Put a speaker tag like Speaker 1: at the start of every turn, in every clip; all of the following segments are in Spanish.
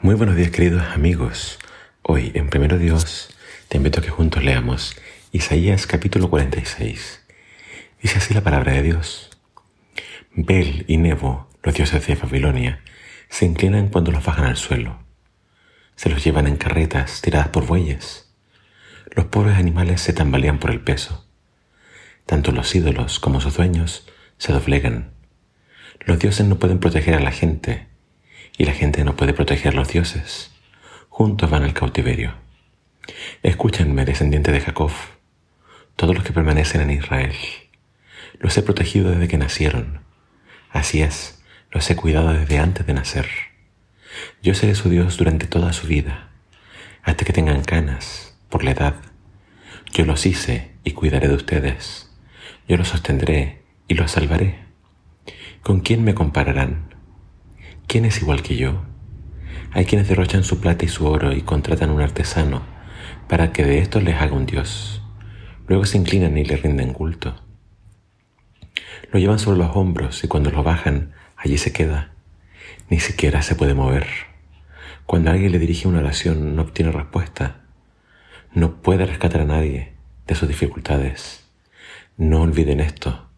Speaker 1: Muy buenos días queridos amigos. Hoy en Primero Dios te invito a que juntos leamos Isaías capítulo 46. Dice así la palabra de Dios. Bel y Nebo, los dioses de Babilonia, se inclinan cuando los bajan al suelo. Se los llevan en carretas tiradas por bueyes. Los pobres animales se tambalean por el peso. Tanto los ídolos como sus dueños se doblegan. Los dioses no pueden proteger a la gente y la gente no puede proteger los dioses. Juntos van al cautiverio. Escúchenme, descendiente de Jacob, todos los que permanecen en Israel. Los he protegido desde que nacieron. Así es, los he cuidado desde antes de nacer. Yo seré su Dios durante toda su vida, hasta que tengan canas, por la edad. Yo los hice y cuidaré de ustedes. Yo los sostendré y los salvaré. ¿Con quién me compararán? ¿Quién es igual que yo? Hay quienes derrochan su plata y su oro y contratan un artesano para que de estos les haga un dios. Luego se inclinan y le rinden culto. Lo llevan sobre los hombros y cuando lo bajan, allí se queda. Ni siquiera se puede mover. Cuando alguien le dirige una oración, no obtiene respuesta. No puede rescatar a nadie de sus dificultades. No olviden esto.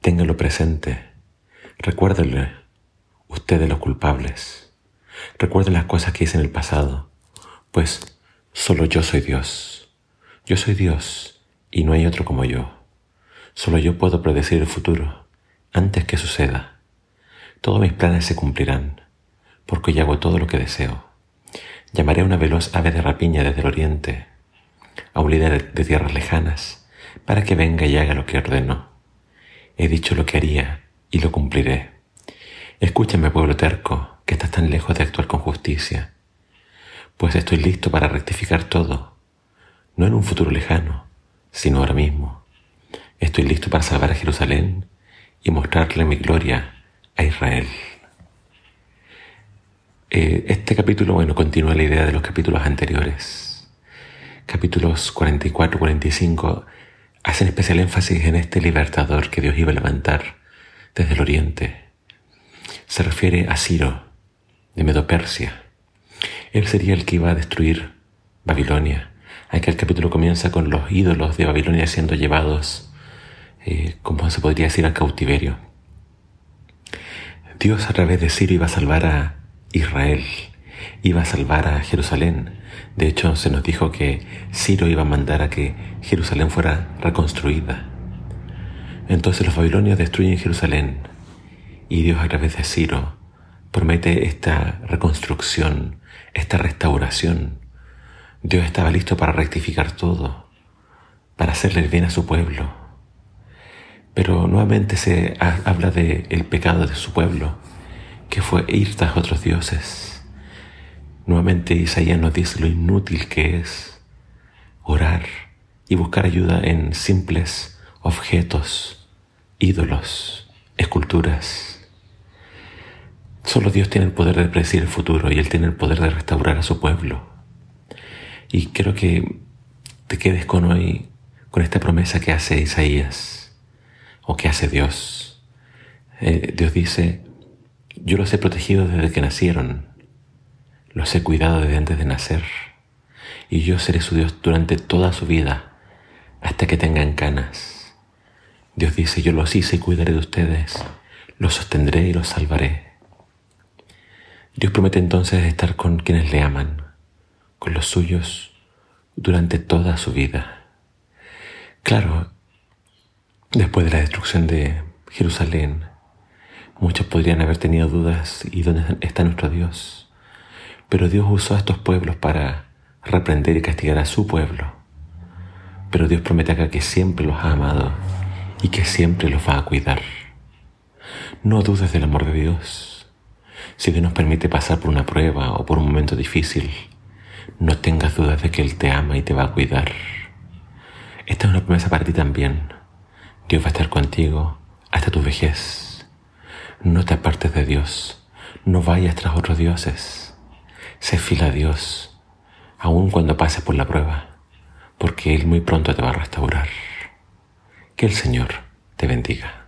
Speaker 1: Ténganlo presente. Recuérdenle ustedes los culpables. Recuerden las cosas que hice en el pasado, pues solo yo soy Dios. Yo soy Dios y no hay otro como yo. Solo yo puedo predecir el futuro antes que suceda. Todos mis planes se cumplirán, porque yo hago todo lo que deseo. Llamaré a una veloz ave de rapiña desde el oriente, a un líder de tierras lejanas, para que venga y haga lo que ordenó. He dicho lo que haría y lo cumpliré. Escúchame, pueblo terco, que estás tan lejos de actuar con justicia, pues estoy listo para rectificar todo, no en un futuro lejano, sino ahora mismo. Estoy listo para salvar a Jerusalén y mostrarle mi gloria a Israel. Eh, este capítulo, bueno, continúa la idea de los capítulos anteriores. Capítulos 44, 45 hacen especial énfasis en este libertador que Dios iba a levantar desde el oriente se refiere a Ciro, de Medopersia. Él sería el que iba a destruir Babilonia. Aquel capítulo comienza con los ídolos de Babilonia siendo llevados, eh, como se podría decir, al cautiverio. Dios a través de Ciro iba a salvar a Israel, iba a salvar a Jerusalén. De hecho, se nos dijo que Ciro iba a mandar a que Jerusalén fuera reconstruida. Entonces los babilonios destruyen Jerusalén, y Dios Ciro promete esta reconstrucción, esta restauración. Dios estaba listo para rectificar todo, para hacerle bien a su pueblo. Pero nuevamente se habla del el pecado de su pueblo, que fue ir tras otros dioses. Nuevamente Isaías nos dice lo inútil que es orar y buscar ayuda en simples objetos, ídolos, esculturas. Solo Dios tiene el poder de predecir el futuro y Él tiene el poder de restaurar a su pueblo. Y quiero que te quedes con hoy, con esta promesa que hace Isaías o que hace Dios. Eh, Dios dice, yo los he protegido desde que nacieron, los he cuidado desde antes de nacer, y yo seré su Dios durante toda su vida, hasta que tengan canas. Dios dice, yo los hice y cuidaré de ustedes, los sostendré y los salvaré. Dios promete entonces estar con quienes le aman, con los suyos, durante toda su vida. Claro, después de la destrucción de Jerusalén, muchos podrían haber tenido dudas y dónde está nuestro Dios. Pero Dios usó a estos pueblos para reprender y castigar a su pueblo. Pero Dios promete acá que siempre los ha amado y que siempre los va a cuidar. No dudes del amor de Dios. Si Dios nos permite pasar por una prueba o por un momento difícil, no tengas dudas de que Él te ama y te va a cuidar. Esta es una promesa para ti también. Dios va a estar contigo hasta tu vejez. No te apartes de Dios. No vayas tras otros dioses. Sé fiel a Dios, aun cuando pases por la prueba, porque Él muy pronto te va a restaurar. Que el Señor te bendiga.